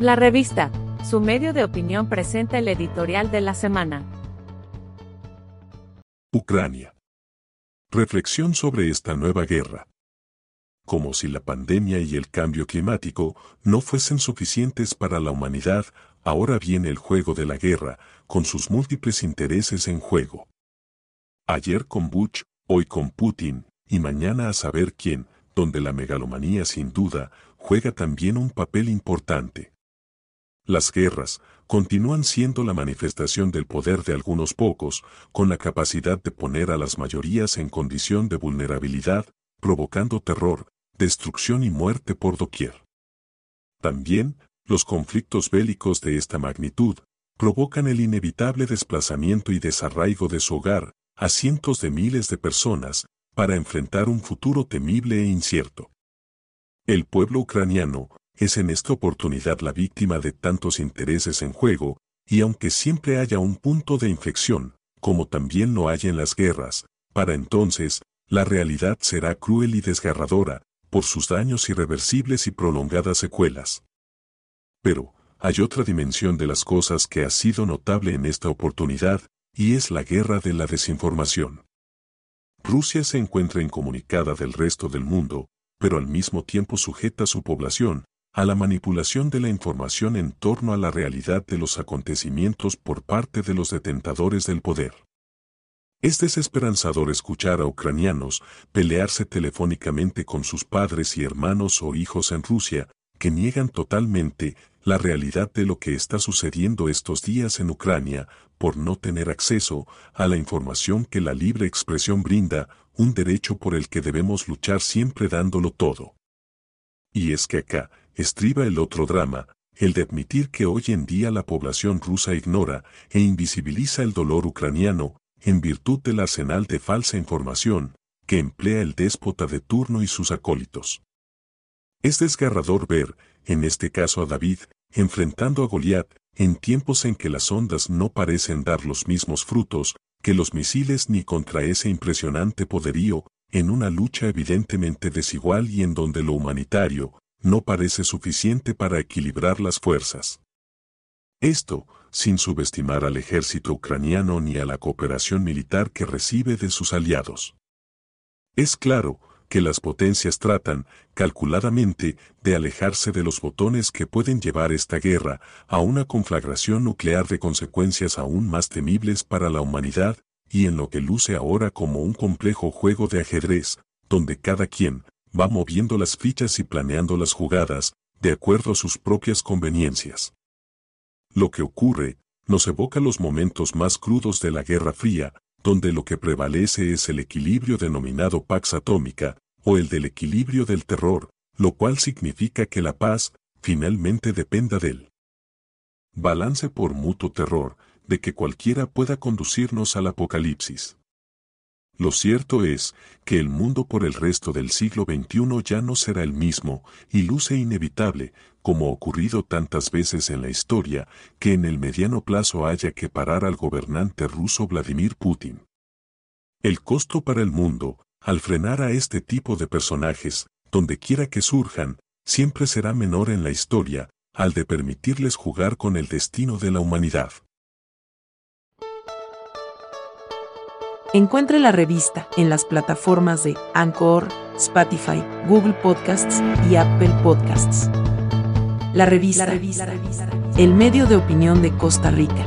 La revista, su medio de opinión presenta el editorial de la semana. Ucrania. Reflexión sobre esta nueva guerra. Como si la pandemia y el cambio climático no fuesen suficientes para la humanidad, ahora viene el juego de la guerra, con sus múltiples intereses en juego. Ayer con Bush, hoy con Putin, y mañana a saber quién, donde la megalomanía sin duda juega también un papel importante. Las guerras continúan siendo la manifestación del poder de algunos pocos, con la capacidad de poner a las mayorías en condición de vulnerabilidad, provocando terror, destrucción y muerte por doquier. También, los conflictos bélicos de esta magnitud provocan el inevitable desplazamiento y desarraigo de su hogar a cientos de miles de personas para enfrentar un futuro temible e incierto. El pueblo ucraniano es en esta oportunidad la víctima de tantos intereses en juego, y aunque siempre haya un punto de inflexión, como también lo hay en las guerras, para entonces, la realidad será cruel y desgarradora, por sus daños irreversibles y prolongadas secuelas. Pero, hay otra dimensión de las cosas que ha sido notable en esta oportunidad, y es la guerra de la desinformación. Rusia se encuentra incomunicada del resto del mundo, pero al mismo tiempo sujeta a su población, a la manipulación de la información en torno a la realidad de los acontecimientos por parte de los detentadores del poder. Es desesperanzador escuchar a ucranianos pelearse telefónicamente con sus padres y hermanos o hijos en Rusia, que niegan totalmente la realidad de lo que está sucediendo estos días en Ucrania, por no tener acceso a la información que la libre expresión brinda, un derecho por el que debemos luchar siempre dándolo todo. Y es que acá, estriba el otro drama, el de admitir que hoy en día la población rusa ignora e invisibiliza el dolor ucraniano, en virtud del arsenal de falsa información que emplea el déspota de turno y sus acólitos. Es desgarrador ver, en este caso a David, enfrentando a Goliat, en tiempos en que las ondas no parecen dar los mismos frutos que los misiles ni contra ese impresionante poderío, en una lucha evidentemente desigual y en donde lo humanitario, no parece suficiente para equilibrar las fuerzas. Esto, sin subestimar al ejército ucraniano ni a la cooperación militar que recibe de sus aliados. Es claro que las potencias tratan, calculadamente, de alejarse de los botones que pueden llevar esta guerra a una conflagración nuclear de consecuencias aún más temibles para la humanidad, y en lo que luce ahora como un complejo juego de ajedrez, donde cada quien, va moviendo las fichas y planeando las jugadas, de acuerdo a sus propias conveniencias. Lo que ocurre, nos evoca los momentos más crudos de la Guerra Fría, donde lo que prevalece es el equilibrio denominado Pax Atómica, o el del equilibrio del terror, lo cual significa que la paz, finalmente dependa del balance por mutuo terror, de que cualquiera pueda conducirnos al apocalipsis. Lo cierto es que el mundo por el resto del siglo XXI ya no será el mismo, y luce inevitable, como ocurrido tantas veces en la historia, que en el mediano plazo haya que parar al gobernante ruso Vladimir Putin. El costo para el mundo, al frenar a este tipo de personajes, donde quiera que surjan, siempre será menor en la historia, al de permitirles jugar con el destino de la humanidad. Encuentre la revista en las plataformas de Anchor, Spotify, Google Podcasts y Apple Podcasts. La revista, el medio de opinión de Costa Rica.